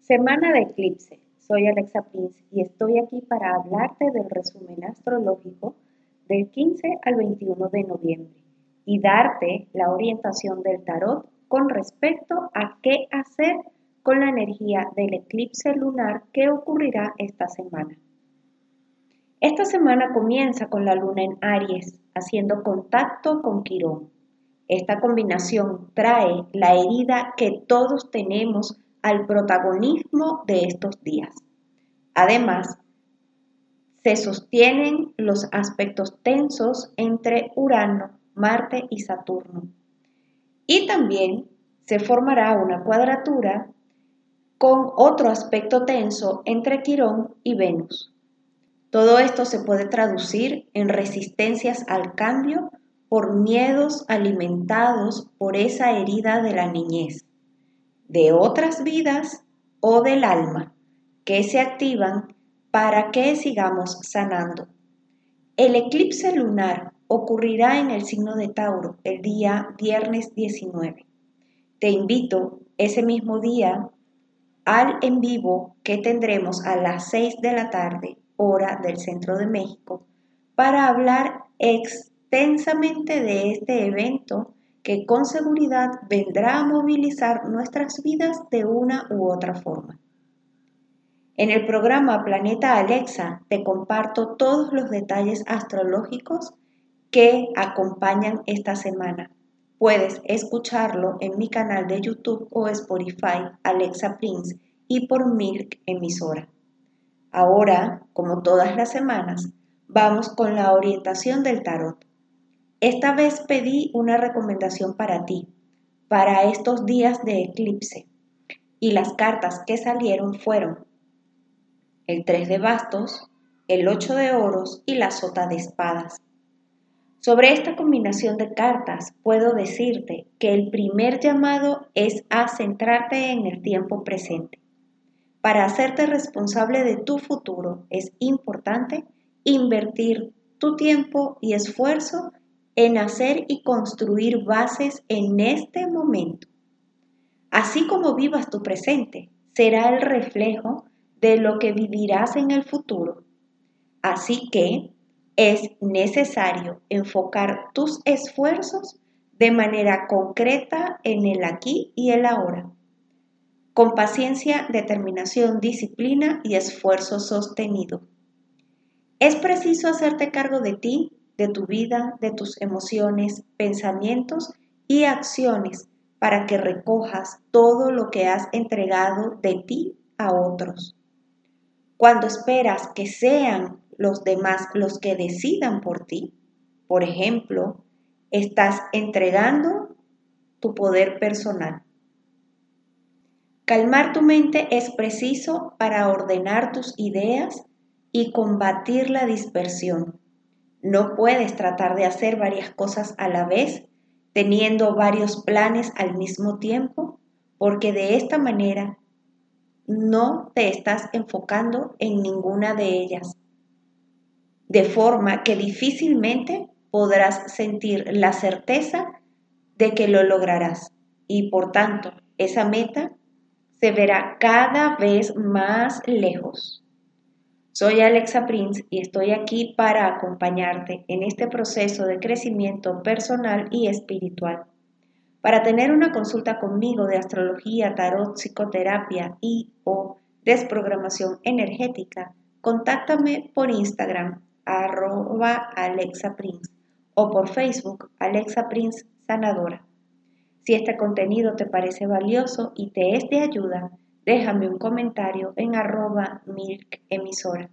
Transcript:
Semana de eclipse. Soy Alexa Prince y estoy aquí para hablarte del resumen astrológico del 15 al 21 de noviembre y darte la orientación del tarot con respecto a qué hacer con la energía del eclipse lunar que ocurrirá esta semana. Esta semana comienza con la luna en Aries, haciendo contacto con Quirón. Esta combinación trae la herida que todos tenemos al protagonismo de estos días. Además, se sostienen los aspectos tensos entre Urano, Marte y Saturno. Y también se formará una cuadratura con otro aspecto tenso entre Quirón y Venus. Todo esto se puede traducir en resistencias al cambio por miedos alimentados por esa herida de la niñez de otras vidas o del alma que se activan para que sigamos sanando. El eclipse lunar ocurrirá en el signo de Tauro el día viernes 19. Te invito ese mismo día al en vivo que tendremos a las 6 de la tarde, hora del centro de México, para hablar extensamente de este evento que con seguridad vendrá a movilizar nuestras vidas de una u otra forma. En el programa Planeta Alexa te comparto todos los detalles astrológicos que acompañan esta semana. Puedes escucharlo en mi canal de YouTube o Spotify Alexa Prince y por Milk emisora. Ahora, como todas las semanas, vamos con la orientación del tarot. Esta vez pedí una recomendación para ti, para estos días de eclipse, y las cartas que salieron fueron el 3 de bastos, el 8 de oros y la sota de espadas. Sobre esta combinación de cartas puedo decirte que el primer llamado es a centrarte en el tiempo presente. Para hacerte responsable de tu futuro es importante invertir tu tiempo y esfuerzo en hacer y construir bases en este momento. Así como vivas tu presente, será el reflejo de lo que vivirás en el futuro. Así que es necesario enfocar tus esfuerzos de manera concreta en el aquí y el ahora, con paciencia, determinación, disciplina y esfuerzo sostenido. Es preciso hacerte cargo de ti de tu vida, de tus emociones, pensamientos y acciones para que recojas todo lo que has entregado de ti a otros. Cuando esperas que sean los demás los que decidan por ti, por ejemplo, estás entregando tu poder personal. Calmar tu mente es preciso para ordenar tus ideas y combatir la dispersión. No puedes tratar de hacer varias cosas a la vez, teniendo varios planes al mismo tiempo, porque de esta manera no te estás enfocando en ninguna de ellas. De forma que difícilmente podrás sentir la certeza de que lo lograrás y por tanto esa meta se verá cada vez más lejos. Soy Alexa Prince y estoy aquí para acompañarte en este proceso de crecimiento personal y espiritual. Para tener una consulta conmigo de astrología, tarot, psicoterapia y o desprogramación energética, contáctame por Instagram arroba Alexa Prince o por Facebook Alexa Prince Sanadora. Si este contenido te parece valioso y te es de ayuda, déjame un comentario en arroba milk emisora.